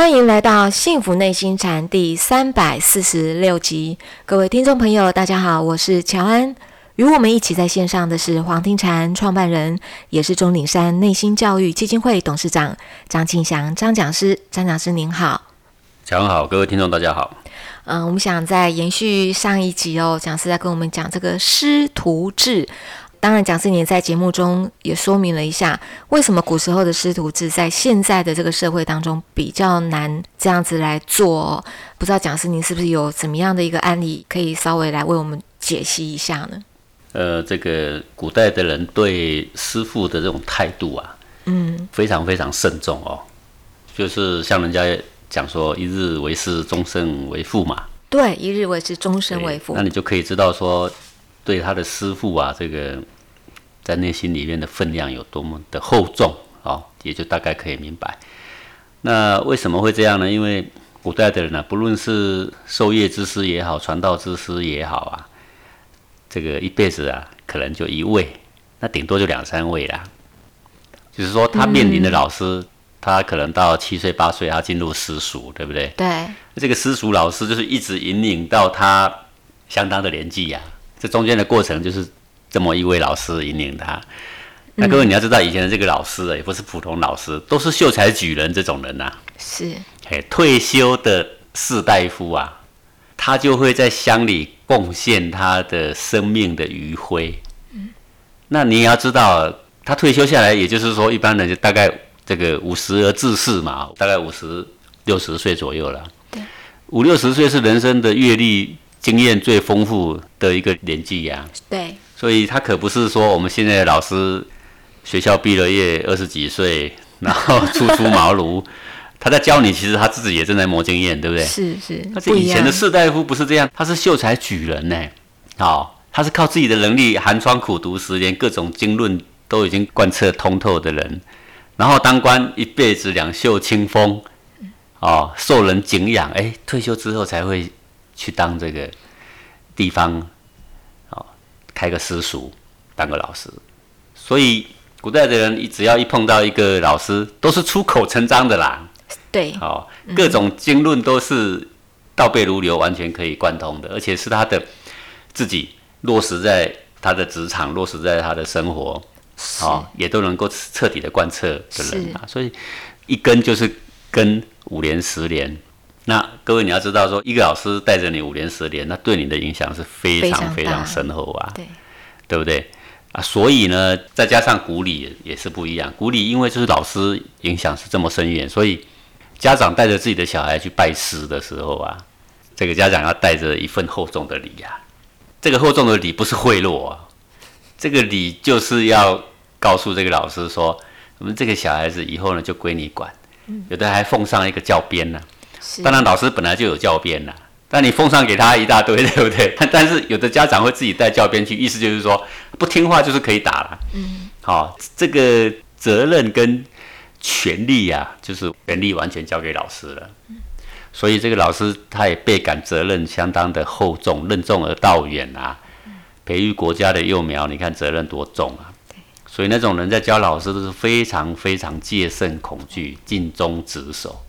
欢迎来到《幸福内心禅》第三百四十六集，各位听众朋友，大家好，我是乔安。与我们一起在线上的是黄庭禅创办人，也是钟岭山内心教育基金会董事长张庆祥张讲师。张讲师您好，乔安好，各位听众大家好。嗯，我们想在延续上一集哦，讲师在跟我们讲这个师徒制。当然，蒋师你在节目中也说明了一下，为什么古时候的师徒制在现在的这个社会当中比较难这样子来做。不知道蒋师您是不是有怎么样的一个案例，可以稍微来为我们解析一下呢？呃，这个古代的人对师傅的这种态度啊，嗯，非常非常慎重哦。就是像人家讲说“一日为师，终身为父”嘛。对，“一日为师，终身为父”。那你就可以知道说。对他的师傅啊，这个在内心里面的分量有多么的厚重哦，也就大概可以明白。那为什么会这样呢？因为古代的人呢，不论是授业之师也好，传道之师也好啊，这个一辈子啊，可能就一位，那顶多就两三位啦。就是说，他面临的老师，他可能到七岁八岁，他进入私塾，对不对？对。这个私塾老师就是一直引领到他相当的年纪呀。这中间的过程就是这么一位老师引领他。那各位你要知道，以前的这个老师啊，也不是普通老师，都是秀才举人这种人呐。是。哎，退休的士大夫啊，他就会在乡里贡献他的生命的余晖。嗯。那你也要知道，他退休下来，也就是说，一般人就大概这个五十而志士嘛，大概五十六十岁左右了。对。五六十岁是人生的阅历。经验最丰富的一个年纪呀，对，所以他可不是说我们现在的老师，学校毕了业二十几岁，然后初出茅庐，他在教你，其实他自己也正在磨经验，对不对？是是，但是以前的士大夫不是这样，他是秀才举人呢，好，他是靠自己的能力，寒窗苦读十年，各种经论都已经贯彻通透的人，然后当官一辈子两袖清风，哦，受人敬仰，哎，退休之后才会。去当这个地方，哦，开个私塾，当个老师。所以古代的人，只要一碰到一个老师，都是出口成章的啦。对，哦，各种经论都是倒背如流，完全可以贯通的，而且是他的自己落实在他的职场，落实在他的生活，哦，也都能够彻底的贯彻的人啊。所以一跟就是跟五年、十年。那各位你要知道，说一个老师带着你五年十年，那对你的影响是非常非常深厚啊，对，对不对啊？所以呢，再加上古礼也是不一样。古礼因为就是老师影响是这么深远，所以家长带着自己的小孩去拜师的时候啊，这个家长要带着一份厚重的礼啊。这个厚重的礼不是贿赂啊，这个礼就是要告诉这个老师说，我们这个小孩子以后呢就归你管，有的还奉上一个教鞭呢。当然，老师本来就有教鞭啦，但你奉上给他一大堆，对不对？但是有的家长会自己带教鞭去，意思就是说不听话就是可以打了。嗯，好，这个责任跟权利呀，就是权力完全交给老师了。所以这个老师他也倍感责任相当的厚重，任重而道远啊。培育国家的幼苗，你看责任多重啊。所以那种人在教老师都是非常非常戒慎恐惧，尽忠职守。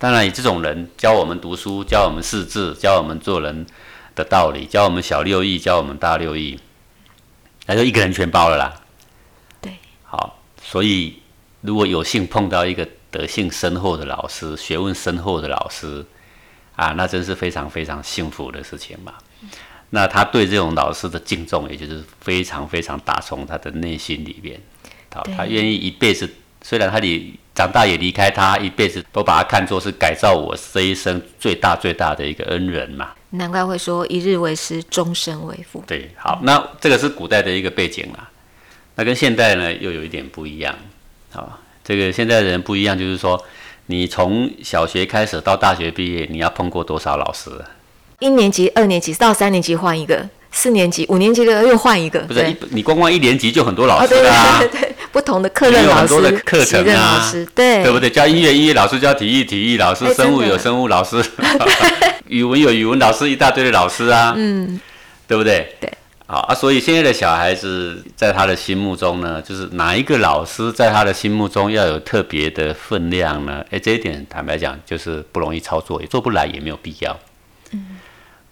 当然，以这种人教我们读书，教我们识字，教我们做人的道理，教我们小六艺，教我们大六艺，他就一个人全包了啦。对，好，所以如果有幸碰到一个德性深厚的老师，学问深厚的老师，啊，那真是非常非常幸福的事情嘛。那他对这种老师的敬重，也就是非常非常打从他的内心里面，好，他愿意一辈子。虽然他离长大也离开他，一辈子都把他看作是改造我这一生最大最大的一个恩人嘛。难怪会说一日为师，终身为父。对，好，那这个是古代的一个背景啦。那跟现代呢又有一点不一样。好，这个现在人不一样，就是说你从小学开始到大学毕业，你要碰过多少老师？一年级、二年级到三年级换一个，四年级、五年级的又换一个。不是，你光光一年级就很多老师啦。对对对。不同的课任老师，课程啊，对对不对？教音乐音乐老师，教体育体育老师，生物有生物老师，语文有语文老师，一大堆的老师啊，嗯，对不对？对好啊，所以现在的小孩子在他的心目中呢，就是哪一个老师在他的心目中要有特别的分量呢？诶，这一点坦白讲就是不容易操作，也做不来，也没有必要。嗯。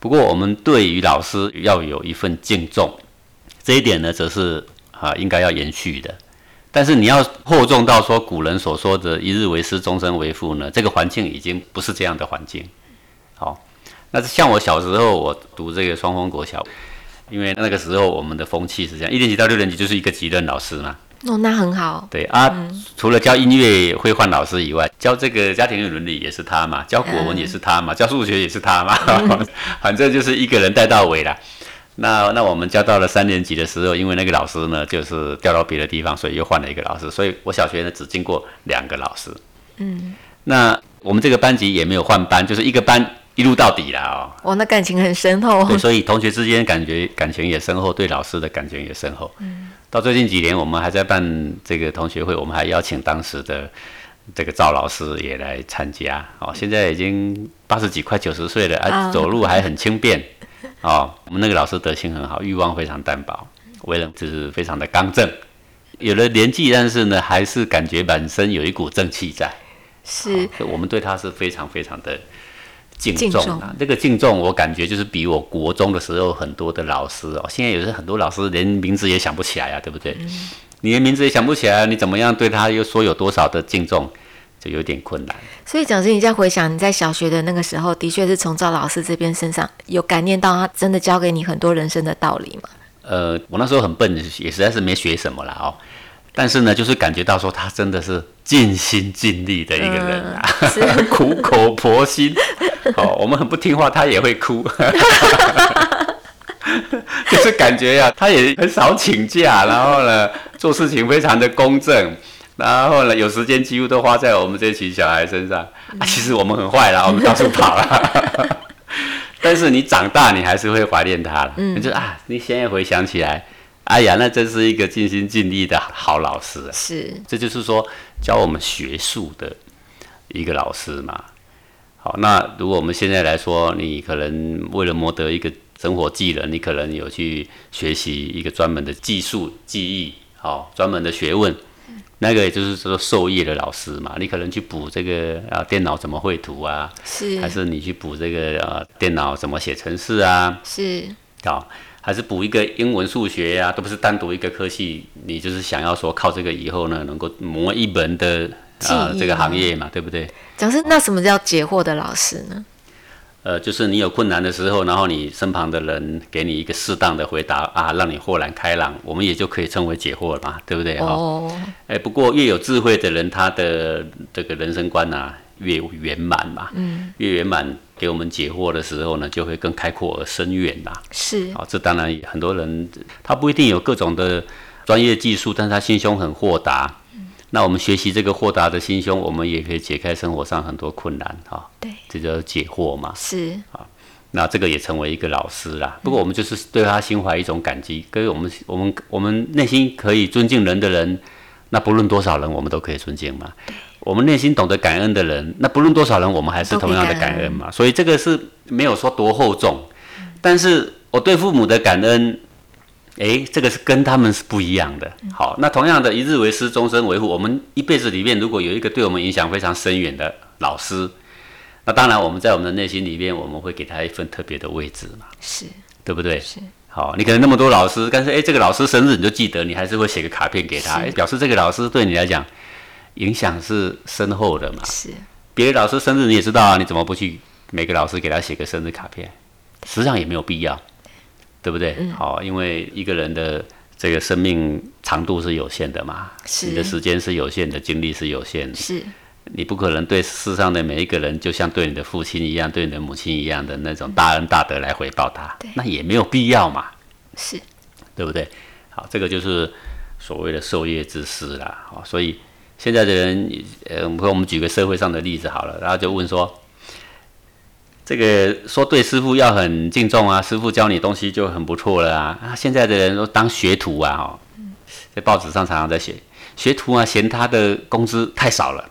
不过我们对于老师要有一份敬重，这一点呢，则是啊应该要延续的。但是你要厚重到说古人所说的一日为师，终身为父呢？这个环境已经不是这样的环境。好，那像我小时候，我读这个双峰国小。因为那个时候我们的风气是这样，一年级到六年级就是一个级任老师嘛。哦，那很好。对啊，除了教音乐会换老师以外，教这个家庭伦理也是他嘛，教国文也是他嘛，教数学也是他嘛，反正就是一个人带到尾了。那那我们教到了三年级的时候，因为那个老师呢就是调到别的地方，所以又换了一个老师，所以我小学呢只经过两个老师。嗯。那我们这个班级也没有换班，就是一个班。一路到底了哦，哇，那感情很深厚。对，所以同学之间感觉感情也深厚，对老师的感情也深厚。嗯，到最近几年，我们还在办这个同学会，我们还邀请当时的这个赵老师也来参加。哦，现在已经八十几、快九十岁了，啊，走路还很轻便。哦，我们那个老师德行很好，欲望非常淡薄，为人就是非常的刚正。有了年纪，但是呢，还是感觉满身有一股正气在。是，我们对他是非常非常的。敬重啊，这个敬重，我感觉就是比我国中的时候很多的老师哦，现在有些很多老师连名字也想不起来啊，对不对？你连名字也想不起来，你怎么样对他又说有多少的敬重，就有点困难。所以讲师，你在回想你在小学的那个时候，的确是从赵老师这边身上有感念到他真的教给你很多人生的道理吗？呃，我那时候很笨，也实在是没学什么了哦。但是呢，就是感觉到说他真的是尽心尽力的一个人啊，苦口婆心。哦，我们很不听话，他也会哭。就是感觉呀，他也很少请假，然后呢，做事情非常的公正，然后呢，有时间几乎都花在我们这群小孩身上。啊，其实我们很坏啦，我们到处跑啦。但是你长大，你还是会怀念他了。嗯，就啊，你现在回想起来。哎呀，那真是一个尽心尽力的好老师。啊是，这就是说教我们学术的一个老师嘛。好，那如果我们现在来说，你可能为了谋得一个生活技能，你可能有去学习一个专门的技术技艺，好，专门的学问。那个也就是说授业的老师嘛，你可能去补这个啊电脑怎么绘图啊，是，还是你去补这个啊电脑怎么写程式啊，是，好。还是补一个英文、数学呀，都不是单独一个科系。你就是想要说靠这个以后呢，能够磨一门的啊这个行业嘛，对不对？讲是那什么叫解惑的老师呢？呃，就是你有困难的时候，然后你身旁的人给你一个适当的回答啊，让你豁然开朗，我们也就可以称为解惑了嘛，对不对？哦。哎，不过越有智慧的人，他的这个人生观啊越圆满嘛，嗯，越圆满。给我们解惑的时候呢，就会更开阔而深远啦。是啊，这当然很多人他不一定有各种的专业技术，但是他心胸很豁达。那我们学习这个豁达的心胸，我们也可以解开生活上很多困难哈。对，这叫解惑嘛。是啊，那这个也成为一个老师啦。不过我们就是对他心怀一种感激，跟我们我们我们内心可以尊敬人的人，那不论多少人，我们都可以尊敬嘛。我们内心懂得感恩的人，那不论多少人，我们还是同样的感恩嘛。所以这个是没有说多厚重，但是我对父母的感恩，诶，这个是跟他们是不一样的。好，那同样的一日为师，终身为父。我们一辈子里面，如果有一个对我们影响非常深远的老师，那当然我们在我们的内心里面，我们会给他一份特别的位置嘛。是，对不对？是。好，你可能那么多老师，但是诶，这个老师生日你就记得，你还是会写个卡片给他，表示这个老师对你来讲。影响是深厚的嘛？是，别的老师生日你也知道啊，你怎么不去每个老师给他写个生日卡片？实际上也没有必要，对不对？好，因为一个人的这个生命长度是有限的嘛，你的时间是有限的，精力是有限的，是，你不可能对世上的每一个人，就像对你的父亲一样，对你的母亲一样的那种大恩大德来回报他，那也没有必要嘛，是，对不对？好，这个就是所谓的授业之师啦，好，所以。现在的人，呃，我们我们举个社会上的例子好了，然后就问说，这个说对师傅要很敬重啊，师傅教你东西就很不错了啊。啊，现在的人都当学徒啊，哦，在报纸上常常在写学徒啊，嫌他的工资太少了，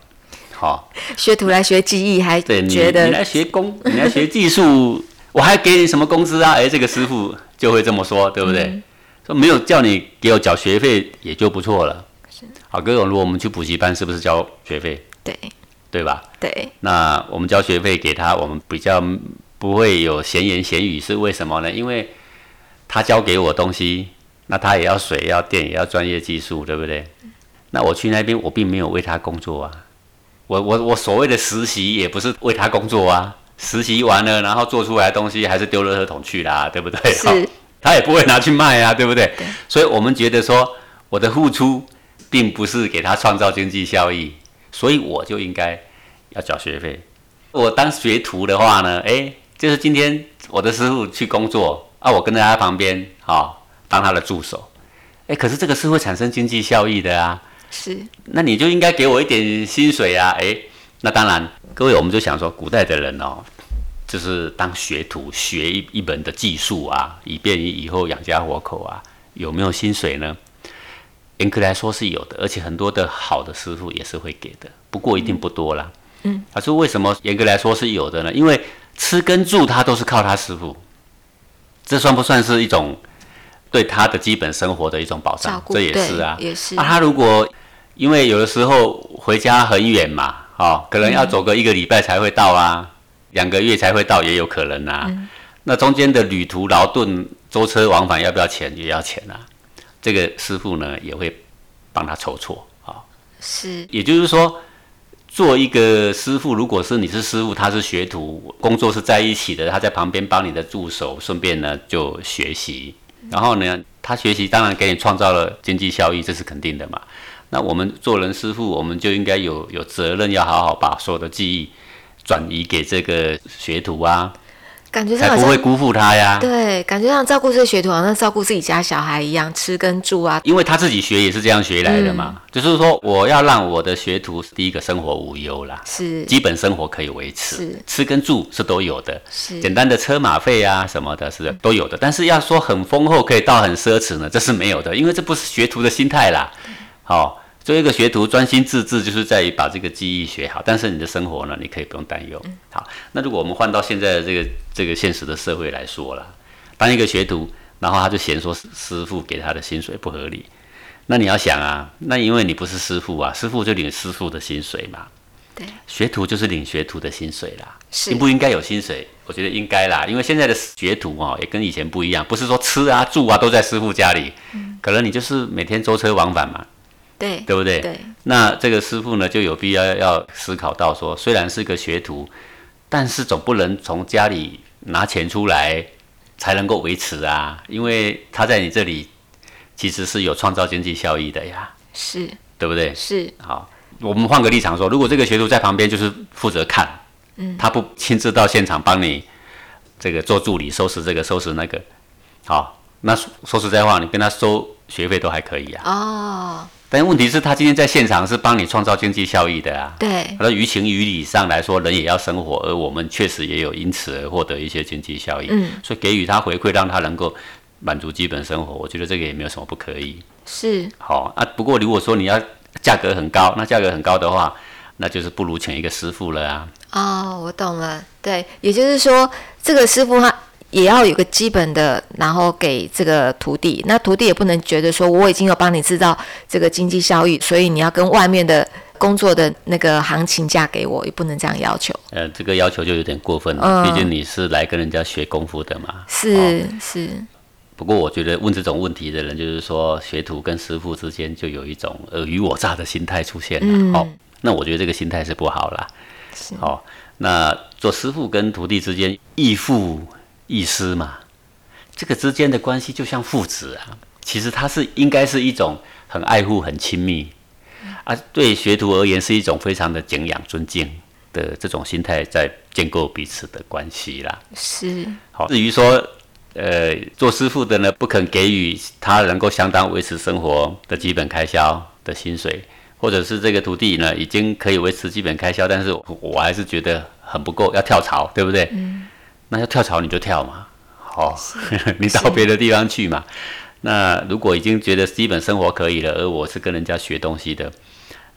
好，学徒来学技艺还觉得你来学工，你来学技术，我还给你什么工资啊？哎，这个师傅就会这么说，对不对？说没有叫你给我缴学费也就不错了。好，各位，如果我们去补习班，是不是交学费？对，对吧？对，那我们交学费给他，我们比较不会有闲言闲语，是为什么呢？因为他教给我东西，那他也要水，要电，也要专业技术，对不对？那我去那边，我并没有为他工作啊。我我我所谓的实习，也不是为他工作啊。实习完了，然后做出来的东西还是丢垃圾桶去啦，对不对？是。他也不会拿去卖啊，对不对？所以，我们觉得说，我的付出并不是给他创造经济效益，所以我就应该要缴学费。我当学徒的话呢，哎，就是今天我的师傅去工作啊，我跟在他旁边啊，当他的助手。哎，可是这个是会产生经济效益的啊。是。那你就应该给我一点薪水啊。哎，那当然，各位，我们就想说，古代的人哦。就是当学徒学一一门的技术啊，以便于以后养家活口啊，有没有薪水呢？严格来说是有的，而且很多的好的师傅也是会给的，不过一定不多啦。嗯，他说为什么严格来说是有的呢？因为吃跟住他都是靠他师傅，这算不算是一种对他的基本生活的一种保障？这也是啊，也是。那他如果因为有的时候回家很远嘛，哦，可能要走个一个礼拜才会到啊。两个月才会到也有可能啊，那中间的旅途劳顿、舟车往返要不要钱？也要钱啊。这个师傅呢也会帮他筹措啊。是，也就是说，做一个师傅，如果是你是师傅，他是学徒，工作是在一起的，他在旁边帮你的助手，顺便呢就学习。然后呢，他学习当然给你创造了经济效益，这是肯定的嘛。那我们做人师傅，我们就应该有有责任，要好好把所有的记忆。转移给这个学徒啊，感觉上不会辜负他呀。对，感觉上照顾这个学徒，好像照顾自己家小孩一样，吃跟住啊。因为他自己学也是这样学来的嘛。就是说，我要让我的学徒第一个生活无忧啦，是基本生活可以维持，是吃跟住是都有的，是简单的车马费啊什么的，是都有的。但是要说很丰厚，可以到很奢侈呢，这是没有的，因为这不是学徒的心态啦。好。做一个学徒，专心致志，就是在于把这个技艺学好。但是你的生活呢，你可以不用担忧。好，那如果我们换到现在的这个这个现实的社会来说了，当一个学徒，然后他就嫌说师傅给他的薪水不合理，那你要想啊，那因为你不是师傅啊，师傅就领师傅的薪水嘛。对，学徒就是领学徒的薪水啦。是，应不应该有薪水？我觉得应该啦，因为现在的学徒哦，也跟以前不一样，不是说吃啊住啊都在师傅家里，可能你就是每天舟车往返嘛。对，对不对？对，那这个师傅呢，就有必要要思考到说，虽然是个学徒，但是总不能从家里拿钱出来才能够维持啊，因为他在你这里其实是有创造经济效益的呀，是，对不对？是，好，我们换个立场说，如果这个学徒在旁边就是负责看，嗯，他不亲自到现场帮你这个做助理，收拾这个，收拾那个，好，那说实在话，你跟他收学费都还可以啊。哦。但问题是，他今天在现场是帮你创造经济效益的啊。对。他说于情于理上来说，人也要生活，而我们确实也有因此而获得一些经济效益。嗯。所以给予他回馈，让他能够满足基本生活，我觉得这个也没有什么不可以。是。好啊，不过如果说你要价格很高，那价格很高的话，那就是不如请一个师傅了啊。哦，我懂了。对，也就是说，这个师傅他。也要有个基本的，然后给这个徒弟，那徒弟也不能觉得说我已经有帮你制造这个经济效益，所以你要跟外面的工作的那个行情价给我，也不能这样要求。呃，这个要求就有点过分了，毕竟你是来跟人家学功夫的嘛。是是。不过我觉得问这种问题的人，就是说学徒跟师傅之间就有一种尔虞我诈的心态出现了。好，那我觉得这个心态是不好啦。好，那做师傅跟徒弟之间义父。义师嘛，这个之间的关系就像父子啊。其实他是应该是一种很爱护、很亲密啊。对学徒而言，是一种非常的敬仰、尊敬的这种心态，在建构彼此的关系啦。是。好，至于说，呃，做师傅的呢，不肯给予他能够相当维持生活的基本开销的薪水，或者是这个徒弟呢，已经可以维持基本开销，但是我还是觉得很不够，要跳槽，对不对？嗯。那要跳槽你就跳嘛，好，你到别的地方去嘛。那如果已经觉得基本生活可以了，而我是跟人家学东西的，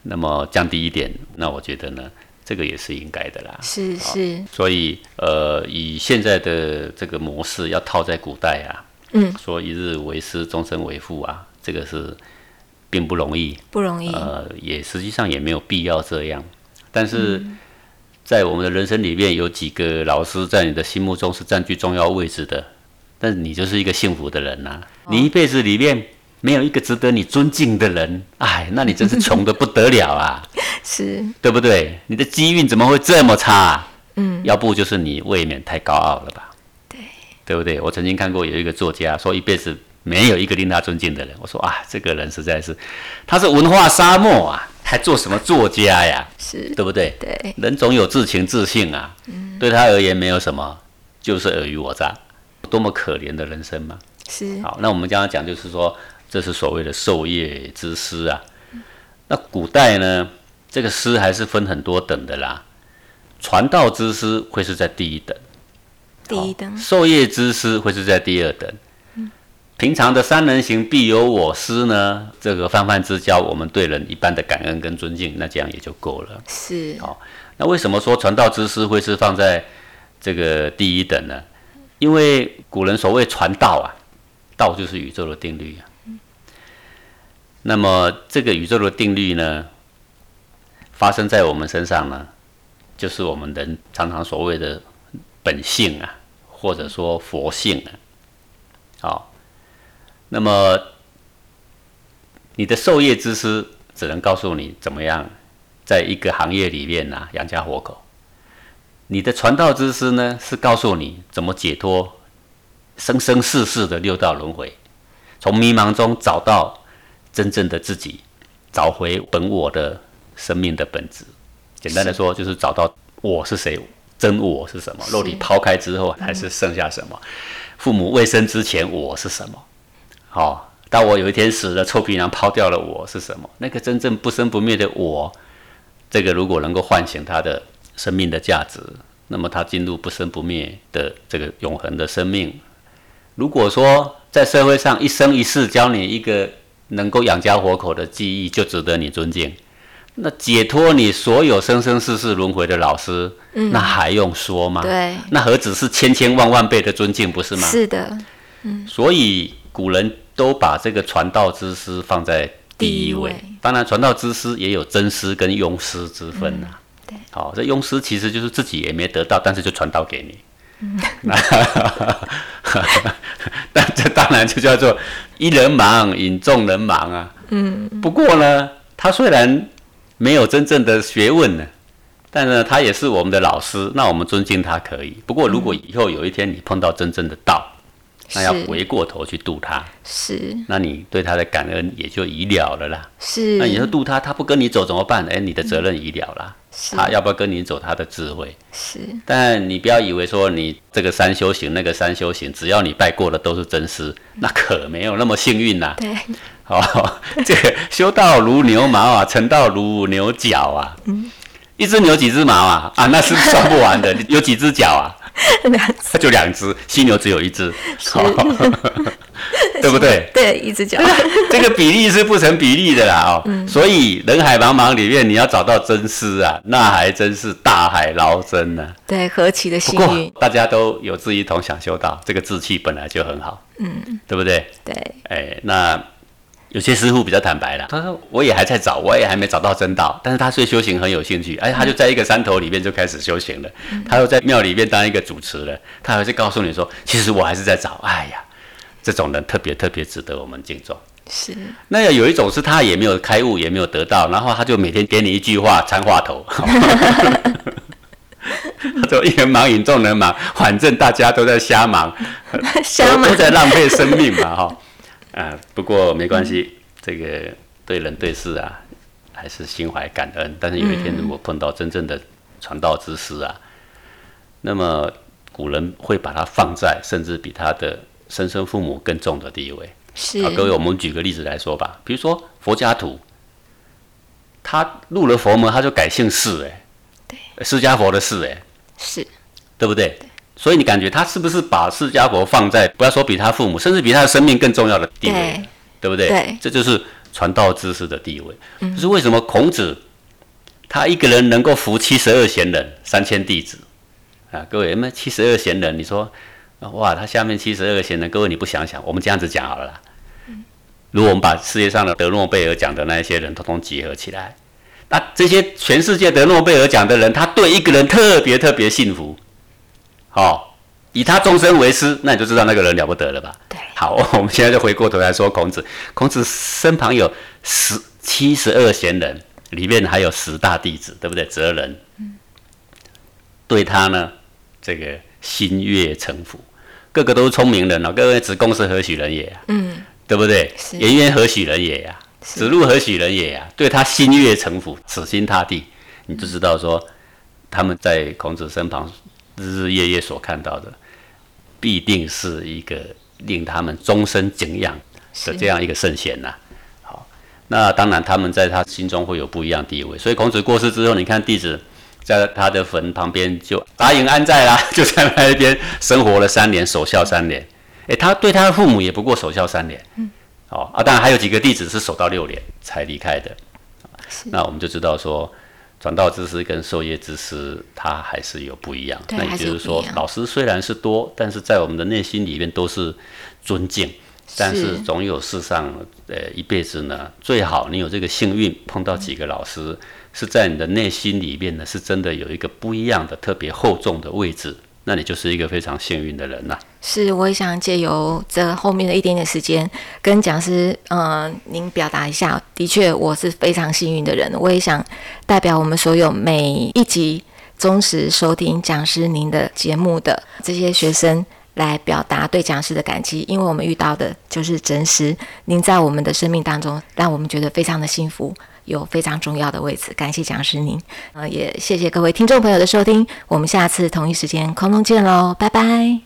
那么降低一点，那我觉得呢，这个也是应该的啦。是是，所以呃，以现在的这个模式要套在古代啊，嗯，说一日为师，终身为父啊，这个是并不容易，不容易。呃，也实际上也没有必要这样。但是在我们的人生里面，有几个老师在你的心目中是占据重要位置的，但是你就是一个幸福的人呐、你一辈子里面没有一个值得你尊敬的人，哎，那你真是穷的不得了啊！是，对不对？你的机运怎么会这么差、啊？嗯，要不就是你未免太高傲了吧？对，对不对？我曾经看过有一个作家说一辈子没有一个令他尊敬的人，我说啊，这个人实在是，他是文化沙漠啊，还做什么作家呀？是，对不对？对，人总有自情自性啊，对他而言没有什么，就是尔虞我诈，多么可怜的人生嘛。是，好，那我们刚刚讲就是说，这是所谓的授业之师啊。那古代呢，这个师还是分很多等的啦。传道之师会是在第一等，第一等，授业之师会是在第二等。平常的三人行必有我师呢，这个泛泛之交，我们对人一般的感恩跟尊敬，那这样也就够了。是，好那为什么说传道之师会是放在这个第一等呢？因为古人所谓传道啊，道就是宇宙的定律啊。那么这个宇宙的定律呢，发生在我们身上呢，就是我们人常常所谓的本性啊，或者说佛性啊。好，那么你的授业之师只能告诉你怎么样在一个行业里面呐、养家活口。你的传道之师呢，是告诉你怎么解脱生生世世的六道轮回，从迷茫中找到真正的自己，找回本我的生命的本质。简单的说，就是找到我是谁，真我是什么。是肉体抛开之后，还是剩下什么？父母未生之前，我是什么？好、当我有一天死了，臭皮囊抛掉了我是什么？那个真正不生不灭的我，这个如果能够唤醒他的生命的价值，那么他进入不生不灭的这个永恒的生命。如果说在社会上一生一世教你一个能够养家活口的技艺，就值得你尊敬。那解脱你所有生生世世轮回的老师，那还用说吗？对，那何止是千千万万倍的尊敬，不是吗？是的，所以古人都把这个传道之师放在第一位。第一位当然，传道之师也有真师跟庸师之分呐、对好，这庸师其实就是自己也没得到，但是就传道给你。但这当然就叫做一人忙引众人忙啊。嗯。不过呢，他虽然没有真正的学问呢，但呢，他也是我们的老师，那我们尊敬他可以。不过，如果以后有一天你碰到真正的道，那要回过头去度他，是那你对他的感恩也就已了了啦。是，那你说度他，他不跟你走怎么办？哎，你的责任已了啦。是他要不要跟你走他的智慧？是但你不要以为说你这个三修行那个三修行，只要你拜过的都是真师，那可没有那么幸运呐、对，哦，这个修道如牛毛啊，成道如牛角啊。嗯一只牛几只毛啊？啊，那是算不完的。有几只脚啊？两只。就两只，犀牛只有一只，对不对？对，一只脚，这个比例是不成比例的啦哦。所以人海茫茫里面，你要找到真师啊，那还真是大海捞针呢、对，何其的幸运，大家都有志一同，想修道，这个志气本来就很好，嗯，对不对？对，哎，那有些师傅比较坦白了，他说我也还在找，我也还没找到真道，但是他对修行很有兴趣，哎，他就在一个山头里面就开始修行了，他又在庙里面当一个主持了，他还是告诉你说，其实我还是在找，哎呀，这种人特别特别值得我们敬重。是。那有一种是他也没有开悟，也没有得到，然后他就每天给你一句话参话头，他说一人忙引众人忙，反正大家都在瞎忙，瞎忙。都都在浪费生命嘛，哈。啊，不过没关系，这个对人对事啊，还是心怀感恩。但是有一天如果碰到真正的传道之师啊，那么古人会把他放在甚至比他的生身父母更重的地位。是啊，各位，我们举个例子来说吧，比如说佛家徒，他入了佛门，他就改姓释，哎，对，释迦佛的释，哎，是对不对？所以你感觉他是不是把释迦佛放在不要说比他父母，甚至比他的生命更重要的地位，对对不对？对这就是传道知识的地位。就是为什么孔子他一个人能够服七十二贤人、三千弟子啊！各位，那七十二贤人，你说哇，他下面七十二个贤人，各位你不想想，我们这样子讲好了啦。如果我们把世界上的得诺贝尔奖的那一些人，统统集合起来，那这些全世界得诺贝尔奖的人，他对一个人特别特别幸福，好，以他终身为师，那你就知道那个人了不得了吧？对。好，我们现在就回过头来说孔子，孔子身旁有十七十二贤人，里面还有十大弟子，对不对？哲人，对他呢，这个心悦诚服，个个都是聪明人哦，各位子贡是何许人也？嗯。对不对？颜渊何许人也呀？子路何许人也呀？对他心悦诚服，死心塌地，你就知道说，他们在孔子身旁日日夜夜所看到的，必定是一个令他们终身敬仰的这样一个圣贤呐。好，那当然他们在他心中会有不一样地位。所以孔子过世之后，你看弟子在他的坟旁边就答应安在啦，就在那边生活了三年，守孝三年。哎，他对他的父母也不过守孝三年，嗯，哦啊，当然还有几个弟子是守到六年才离开的，那我们就知道说，传道之师跟授业之师他还是有不一样。那也就是说，老师虽然是多，但是在我们的内心里面都是尊敬，但是总有世上呃一辈子呢，最好你有这个幸运碰到几个老师，是在你的内心里面呢，是真的有一个不一样的特别厚重的位置。那你就是一个非常幸运的人呐。是，我也想借由这后面的一点点时间，跟讲师，嗯，您表达一下。的确，我是非常幸运的人。我也想代表我们所有每一集忠实收听讲师您的节目的这些学生，来表达对讲师的感激。因为我们遇到的就是真实，您在我们的生命当中，让我们觉得非常的幸福。有非常重要的位置，感谢讲师您，呃，也谢谢各位听众朋友的收听，我们下次同一时间空中见喽，拜拜。